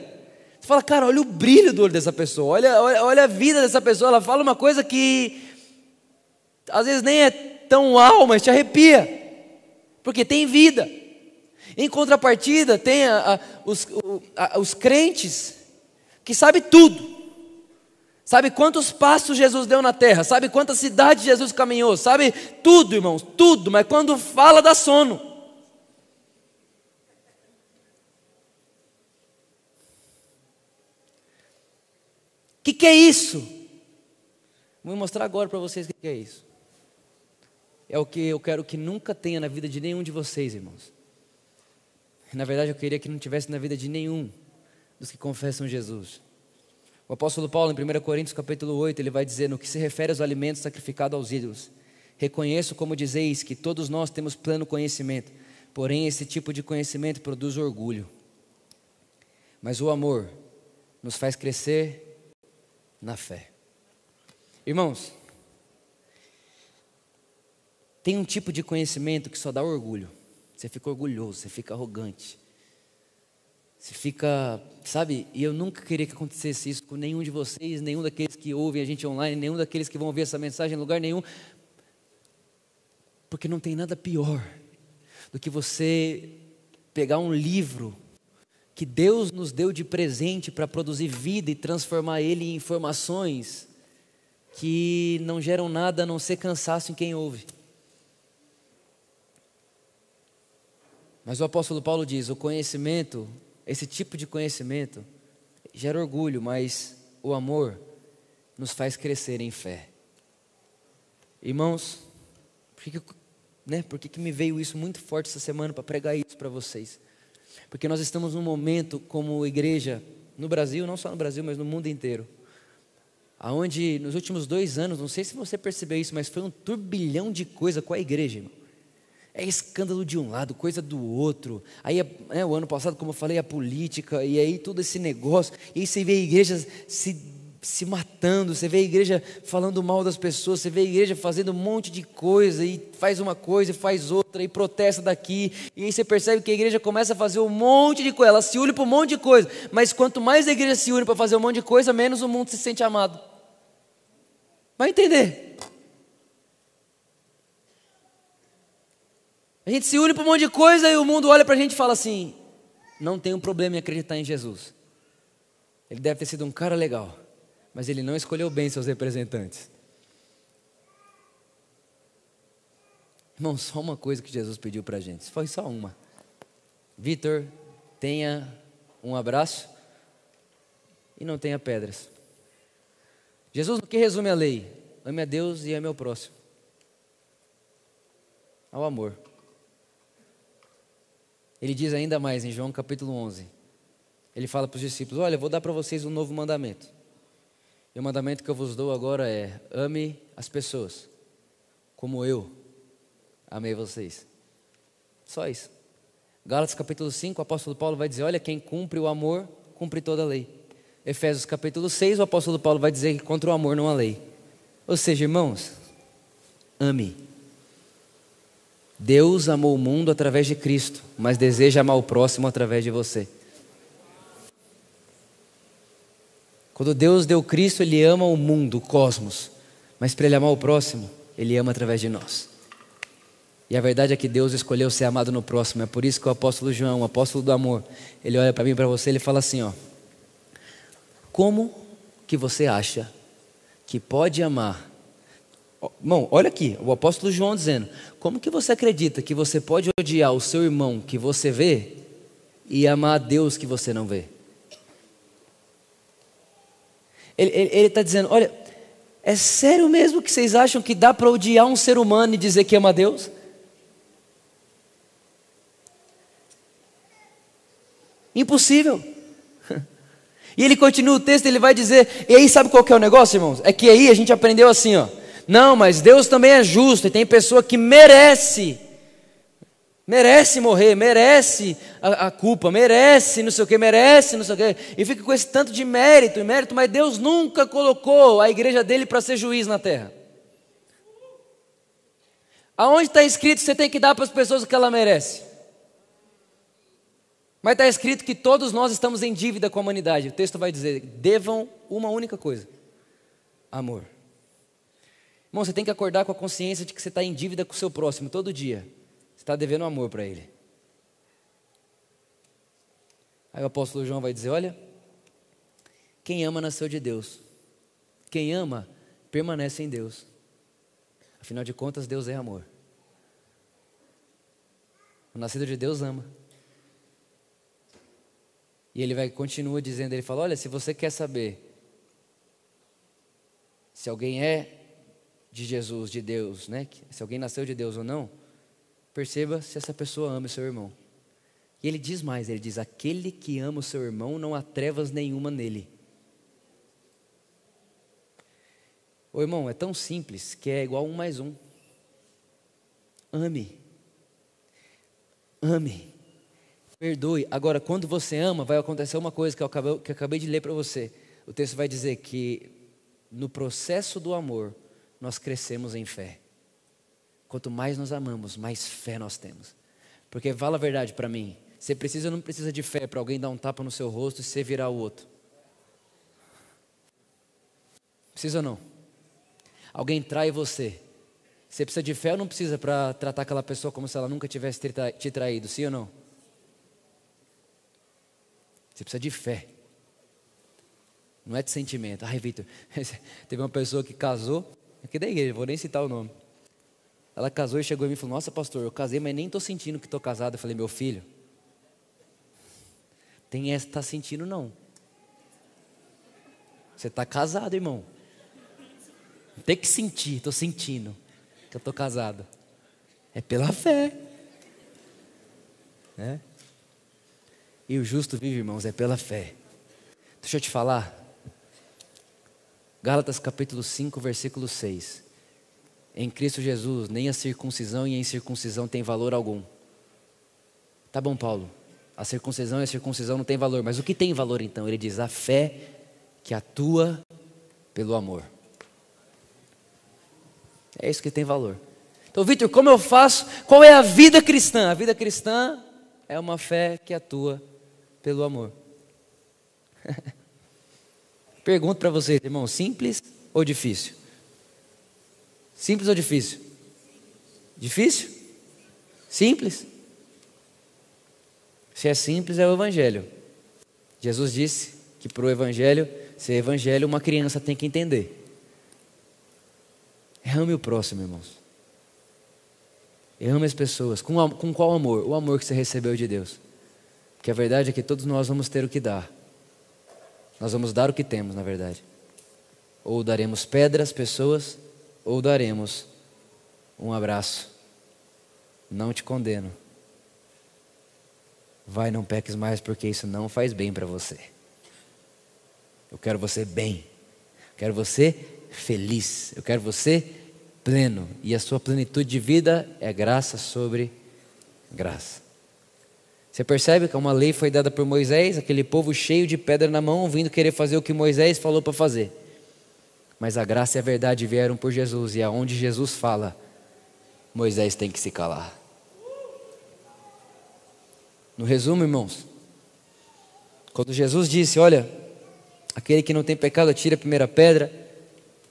Você fala, cara, olha o brilho do olho dessa pessoa, olha, olha, olha a vida dessa pessoa. Ela fala uma coisa que às vezes nem é tão uau, mas te arrepia, porque tem vida. Em contrapartida, tem a, a, os, a, os crentes que sabem tudo. Sabe quantos passos Jesus deu na terra? Sabe quantas cidades Jesus caminhou? Sabe tudo, irmãos, tudo, mas quando fala dá sono. O que, que é isso? Vou mostrar agora para vocês o que, que é isso é o que eu quero que nunca tenha na vida de nenhum de vocês, irmãos. Na verdade, eu queria que não tivesse na vida de nenhum dos que confessam Jesus. O apóstolo Paulo, em 1 Coríntios capítulo 8, ele vai dizer, no que se refere aos alimentos sacrificados aos ídolos, reconheço, como dizeis, que todos nós temos pleno conhecimento, porém esse tipo de conhecimento produz orgulho. Mas o amor nos faz crescer na fé. Irmãos, tem um tipo de conhecimento que só dá orgulho. Você fica orgulhoso, você fica arrogante. Você fica, sabe? E eu nunca queria que acontecesse isso com nenhum de vocês, nenhum daqueles que ouvem a gente online, nenhum daqueles que vão ouvir essa mensagem em lugar nenhum. Porque não tem nada pior do que você pegar um livro que Deus nos deu de presente para produzir vida e transformar ele em informações que não geram nada a não ser cansaço em quem ouve. Mas o apóstolo Paulo diz: o conhecimento, esse tipo de conhecimento, gera orgulho, mas o amor nos faz crescer em fé. Irmãos, por que, né, por que, que me veio isso muito forte essa semana para pregar isso para vocês? Porque nós estamos num momento como igreja, no Brasil, não só no Brasil, mas no mundo inteiro, aonde nos últimos dois anos, não sei se você percebeu isso, mas foi um turbilhão de coisa com a igreja, irmão. É escândalo de um lado, coisa do outro. Aí, né, o ano passado, como eu falei, a política, e aí todo esse negócio. E aí você vê igrejas se, se matando, você vê a igreja falando mal das pessoas, você vê a igreja fazendo um monte de coisa, e faz uma coisa e faz outra, e protesta daqui. E aí você percebe que a igreja começa a fazer um monte de coisa, ela se une para um monte de coisa. Mas quanto mais a igreja se une para fazer um monte de coisa, menos o mundo se sente amado. Vai entender. A gente se une para um monte de coisa e o mundo olha para a gente e fala assim: não tem um problema em acreditar em Jesus. Ele deve ter sido um cara legal, mas ele não escolheu bem seus representantes. Irmão, só uma coisa que Jesus pediu para a gente, foi só uma. Vitor, tenha um abraço e não tenha pedras. Jesus, no que resume a lei? Ame a Deus e ame ao próximo. Ao amor. Ele diz ainda mais em João capítulo 11. Ele fala para os discípulos: Olha, vou dar para vocês um novo mandamento. E o mandamento que eu vos dou agora é: ame as pessoas, como eu amei vocês. Só isso. Gálatas capítulo 5, o apóstolo Paulo vai dizer: Olha, quem cumpre o amor, cumpre toda a lei. Efésios capítulo 6, o apóstolo Paulo vai dizer que contra o amor não há lei. Ou seja, irmãos, ame. Deus amou o mundo através de Cristo, mas deseja amar o próximo através de você. Quando Deus deu Cristo, Ele ama o mundo, o cosmos, mas para Ele amar o próximo, Ele ama através de nós. E a verdade é que Deus escolheu ser amado no próximo, é por isso que o apóstolo João, o apóstolo do amor, ele olha para mim e para você, ele fala assim: ó, como que você acha que pode amar Irmão, olha aqui, o apóstolo João dizendo: Como que você acredita que você pode odiar o seu irmão que você vê e amar a Deus que você não vê? Ele está dizendo: Olha, é sério mesmo que vocês acham que dá para odiar um ser humano e dizer que ama a Deus? Impossível. E ele continua o texto, ele vai dizer, e aí sabe qual que é o negócio, irmãos? É que aí a gente aprendeu assim, ó. Não, mas Deus também é justo e tem pessoa que merece, merece morrer, merece a, a, culpa, merece não sei o que, merece não sei o que, e fica com esse tanto de mérito e mérito, mas Deus nunca colocou a igreja dele para ser juiz na terra. Aonde está escrito que você tem que dar para as pessoas o que ela merece? Mas está escrito que todos nós estamos em dívida com a humanidade. O texto vai dizer: devam uma única coisa: amor. Irmão, você tem que acordar com a consciência de que você está em dívida com o seu próximo todo dia. Você está devendo amor para ele. Aí o apóstolo João vai dizer: Olha, quem ama nasceu de Deus. Quem ama permanece em Deus. Afinal de contas, Deus é amor. O nascido de Deus ama. E ele vai continua dizendo, ele fala: "Olha, se você quer saber se alguém é de Jesus, de Deus, né? Se alguém nasceu de Deus ou não, perceba se essa pessoa ama o seu irmão. E ele diz mais, ele diz: aquele que ama o seu irmão não há trevas nenhuma nele. Ô irmão, é tão simples que é igual um mais um. Ame. Ame. Perdoe. Agora, quando você ama, vai acontecer uma coisa que eu acabei, que eu acabei de ler para você. O texto vai dizer que no processo do amor, nós crescemos em fé. Quanto mais nós amamos, mais fé nós temos. Porque fala a verdade para mim, você precisa ou não precisa de fé para alguém dar um tapa no seu rosto e você virar o outro? Precisa ou não? Alguém trai você. Você precisa de fé ou não precisa para tratar aquela pessoa como se ela nunca tivesse te traído, sim ou não? Você precisa de fé. Não é de sentimento. Ai, Vitor, teve uma pessoa que casou, aqui da igreja, vou nem citar o nome. Ela casou e chegou em mim e falou: Nossa, pastor, eu casei, mas nem estou sentindo que estou casado. Eu falei: Meu filho, tem essa, está sentindo não. Você está casado, irmão. Tem que sentir, estou sentindo que eu estou casado. É pela fé. É? E o justo vive, irmãos, é pela fé. Deixa eu te falar. Gálatas capítulo 5, versículo 6. Em Cristo Jesus, nem a circuncisão e a incircuncisão tem valor algum. Tá bom, Paulo. A circuncisão e a circuncisão não tem valor, mas o que tem valor então? Ele diz a fé que atua pelo amor. É isso que tem valor. Então, Vitor, como eu faço? Qual é a vida cristã? A vida cristã é uma fé que atua pelo amor. Pergunto para vocês, irmão, simples ou difícil? Simples ou difícil? Difícil? Simples? Se é simples, é o Evangelho. Jesus disse que para o Evangelho, ser Evangelho, uma criança tem que entender. Ame o próximo, irmãos. Ame as pessoas. Com, com qual amor? O amor que você recebeu de Deus. Porque a verdade é que todos nós vamos ter o que dar. Nós vamos dar o que temos, na verdade. Ou daremos pedras, pessoas, ou daremos um abraço. Não te condeno. Vai, não peques mais, porque isso não faz bem para você. Eu quero você bem. Eu quero você feliz. Eu quero você pleno. E a sua plenitude de vida é graça sobre graça. Você percebe que uma lei foi dada por Moisés, aquele povo cheio de pedra na mão, vindo querer fazer o que Moisés falou para fazer. Mas a graça e a verdade vieram por Jesus, e aonde Jesus fala, Moisés tem que se calar. No resumo, irmãos, quando Jesus disse: Olha, aquele que não tem pecado, atira a primeira pedra,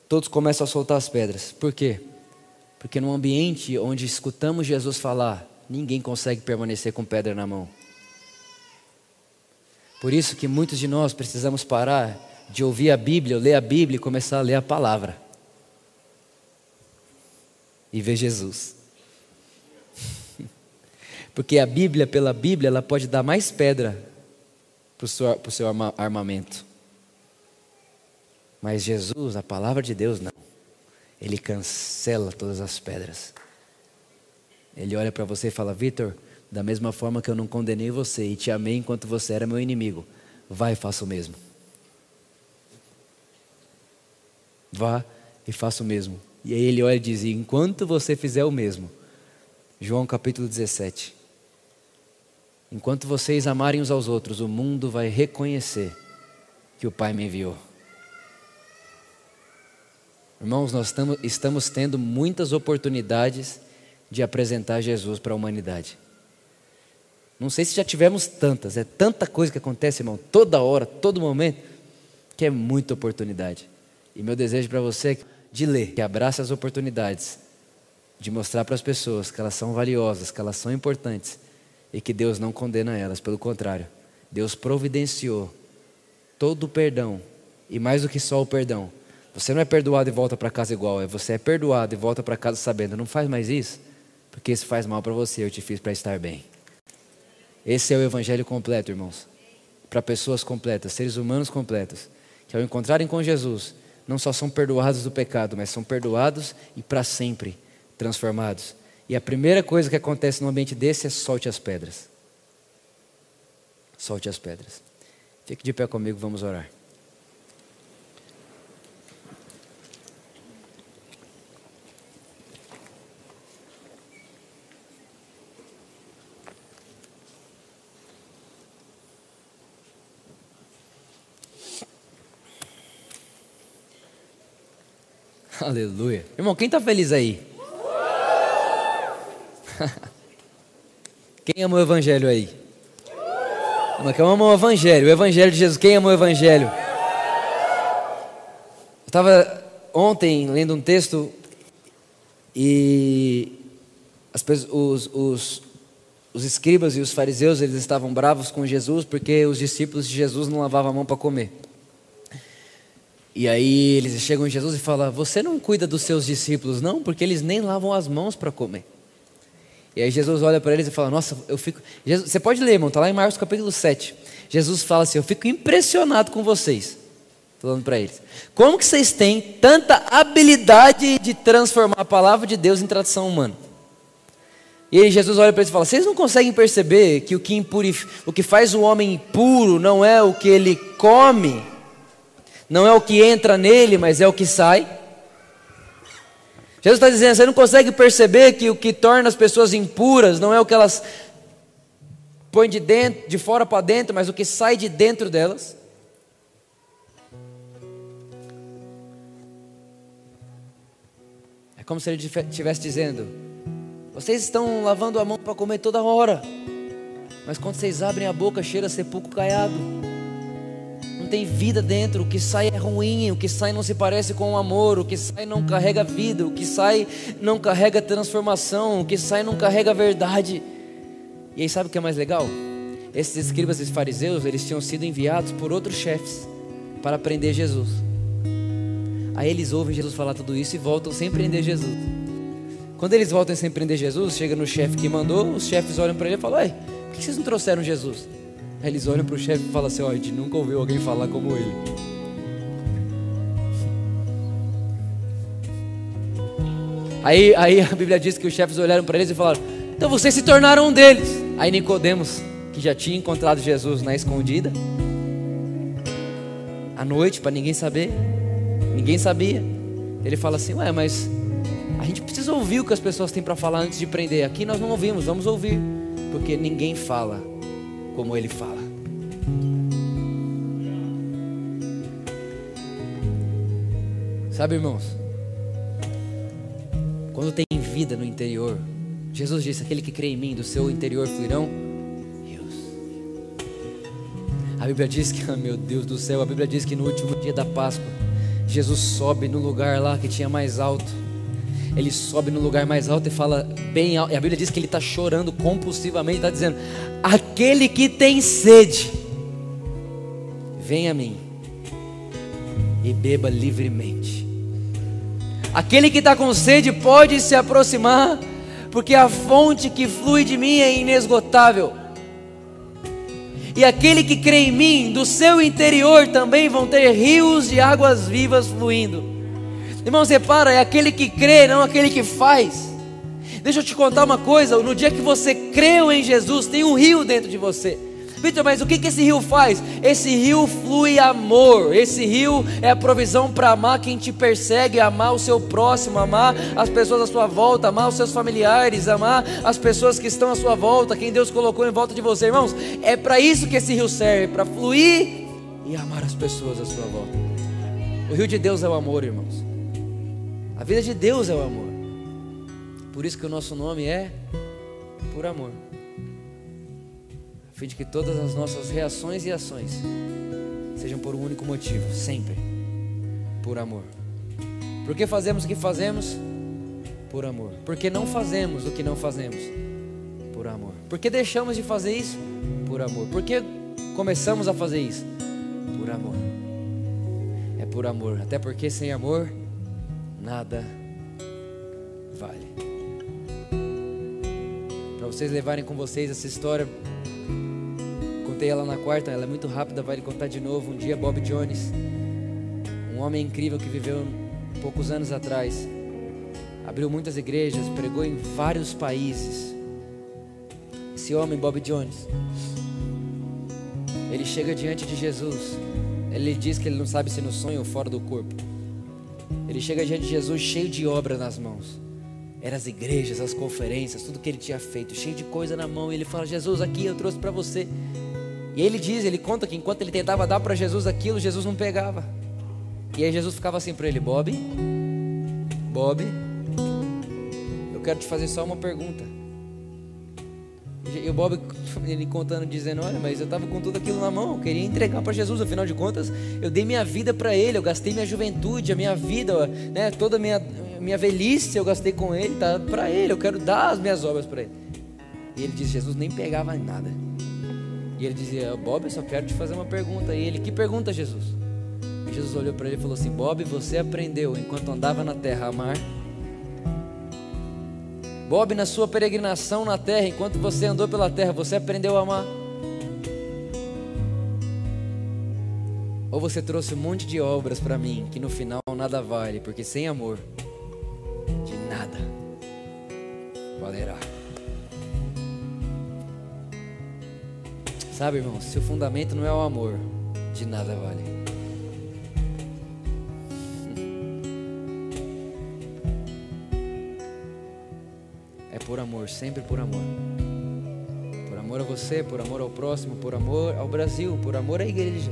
todos começam a soltar as pedras. Por quê? Porque num ambiente onde escutamos Jesus falar, ninguém consegue permanecer com pedra na mão. Por isso que muitos de nós precisamos parar de ouvir a Bíblia, ler a Bíblia e começar a ler a palavra. E ver Jesus. Porque a Bíblia, pela Bíblia, ela pode dar mais pedra para o seu, pro seu armamento. Mas Jesus, a palavra de Deus, não. Ele cancela todas as pedras. Ele olha para você e fala: Vitor, da mesma forma que eu não condenei você e te amei enquanto você era meu inimigo, vai e faça o mesmo. Vá e faça o mesmo. E aí ele olha e diz: Enquanto você fizer o mesmo, João capítulo 17. Enquanto vocês amarem uns aos outros, o mundo vai reconhecer que o Pai me enviou. Irmãos, nós estamos tendo muitas oportunidades de apresentar Jesus para a humanidade. Não sei se já tivemos tantas, é tanta coisa que acontece, irmão, toda hora, todo momento, que é muita oportunidade. E meu desejo para você é de ler, que abrace as oportunidades, de mostrar para as pessoas que elas são valiosas, que elas são importantes e que Deus não condena elas, pelo contrário, Deus providenciou todo o perdão e mais do que só o perdão. Você não é perdoado e volta para casa igual, é você é perdoado e volta para casa sabendo, não faz mais isso, porque isso faz mal para você, eu te fiz para estar bem. Esse é o evangelho completo, irmãos. Para pessoas completas, seres humanos completos, que ao encontrarem com Jesus, não só são perdoados do pecado, mas são perdoados e para sempre transformados. E a primeira coisa que acontece no ambiente desse é solte as pedras. Solte as pedras. Fique de pé comigo, vamos orar. Aleluia. Irmão, quem está feliz aí? Quem ama o Evangelho aí? Mas quem ama o Evangelho? O Evangelho de Jesus. Quem ama o Evangelho? Eu estava ontem lendo um texto e as, os, os, os escribas e os fariseus eles estavam bravos com Jesus porque os discípulos de Jesus não lavavam a mão para comer. E aí eles chegam em Jesus e falam: Você não cuida dos seus discípulos, não, porque eles nem lavam as mãos para comer. E aí Jesus olha para eles e fala: Nossa, eu fico. Jesus, você pode ler, irmão, está lá em Marcos capítulo 7. Jesus fala assim: Eu fico impressionado com vocês. Falando para eles: Como que vocês têm tanta habilidade de transformar a palavra de Deus em tradição humana? E aí Jesus olha para eles e fala: Vocês não conseguem perceber que o que, impurif... o que faz o homem impuro não é o que ele come, Não é o que entra nele, mas é o que sai. Jesus está dizendo: você não consegue perceber que o que torna as pessoas impuras não é o que elas põem de, dentro, de fora para dentro, mas o que sai de dentro delas. É como se ele estivesse dizendo: vocês estão lavando a mão para comer toda hora, mas quando vocês abrem a boca, cheira sepulcro caiado tem vida dentro, o que sai é ruim, o que sai não se parece com o amor, o que sai não carrega vida, o que sai não carrega transformação, o que sai não carrega verdade. E aí sabe o que é mais legal? Esses escribas e fariseus, eles tinham sido enviados por outros chefes para prender Jesus. Aí eles ouvem Jesus falar tudo isso e voltam sem prender Jesus. Quando eles voltam sem prender Jesus, chega no chefe que mandou, os chefes olham para ele e falam: Ué, por que vocês não trouxeram Jesus? Aí eles olham para o chefe e falam assim: ó, a gente nunca ouviu alguém falar como ele. Aí, aí a Bíblia diz que os chefes olharam para eles e falaram: então vocês se tornaram um deles. Aí Nicodemos, que já tinha encontrado Jesus na escondida, à noite, para ninguém saber, ninguém sabia. Ele fala assim: ué, mas a gente precisa ouvir o que as pessoas têm para falar antes de prender. Aqui nós não ouvimos, vamos ouvir, porque ninguém fala como ele fala. Sabe, irmãos? Quando tem vida no interior, Jesus disse: aquele que crê em mim, do seu interior fluirão rios. A Bíblia diz que, oh, meu Deus do céu, a Bíblia diz que no último dia da Páscoa, Jesus sobe no lugar lá que tinha mais alto. Ele sobe no lugar mais alto e fala bem alto. E a Bíblia diz que ele está chorando compulsivamente, está dizendo: Aquele que tem sede, venha a mim e beba livremente. Aquele que está com sede pode se aproximar, porque a fonte que flui de mim é inesgotável. E aquele que crê em mim, do seu interior também vão ter rios de águas vivas fluindo. Irmãos, repara, é aquele que crê, não aquele que faz. Deixa eu te contar uma coisa: no dia que você creu em Jesus, tem um rio dentro de você. Vitor, mas o que, que esse rio faz? Esse rio flui amor. Esse rio é a provisão para amar quem te persegue, amar o seu próximo, amar as pessoas à sua volta, amar os seus familiares, amar as pessoas que estão à sua volta, quem Deus colocou em volta de você, irmãos. É para isso que esse rio serve para fluir e amar as pessoas à sua volta. O rio de Deus é o amor, irmãos. A vida de Deus é o amor. Por isso que o nosso nome é por amor. A fim de que todas as nossas reações e ações sejam por um único motivo, sempre por amor. Por que fazemos o que fazemos? Por amor. Por que não fazemos o que não fazemos? Por amor. Por que deixamos de fazer isso? Por amor. Por que começamos a fazer isso? Por amor. É por amor. Até porque sem amor, nada vale vocês levarem com vocês essa história. Contei ela na quarta, ela é muito rápida, vai contar de novo. Um dia, Bob Jones, um homem incrível que viveu poucos anos atrás, abriu muitas igrejas, pregou em vários países. Esse homem, Bob Jones, ele chega diante de Jesus. Ele diz que ele não sabe se no sonho ou fora do corpo. Ele chega diante de Jesus cheio de obra nas mãos. Eram as igrejas, as conferências, tudo que ele tinha feito, cheio de coisa na mão. E ele fala: Jesus, aqui eu trouxe para você. E ele diz, ele conta que enquanto ele tentava dar para Jesus aquilo, Jesus não pegava. E aí Jesus ficava assim para ele: Bob, Bob, eu quero te fazer só uma pergunta. E o Bob, ele contando, dizendo: Olha, mas eu estava com tudo aquilo na mão, eu queria entregar para Jesus, afinal de contas, eu dei minha vida para Ele, eu gastei minha juventude, a minha vida, né, toda a minha, minha velhice eu gastei com Ele, tá para Ele, eu quero dar as minhas obras para Ele. E ele disse: Jesus nem pegava nada. E ele dizia: Bob, eu só quero te fazer uma pergunta. E ele: Que pergunta, Jesus? E Jesus olhou para ele e falou assim: Bob, você aprendeu enquanto andava na terra a amar Bob, na sua peregrinação na terra, enquanto você andou pela terra, você aprendeu a amar? Ou você trouxe um monte de obras para mim que no final nada vale, porque sem amor, de nada valerá. Sabe, irmão, se o fundamento não é o amor, de nada vale. Por amor, sempre por amor. Por amor a você, por amor ao próximo, por amor ao Brasil, por amor à igreja,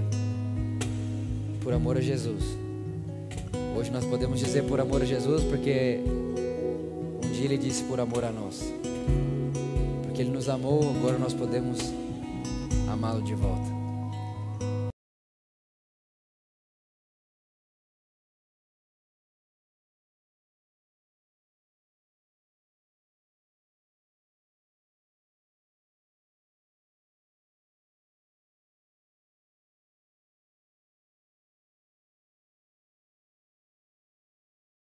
por amor a Jesus. Hoje nós podemos dizer por amor a Jesus porque um dia Ele disse por amor a nós. Porque Ele nos amou, agora nós podemos amá-lo de volta.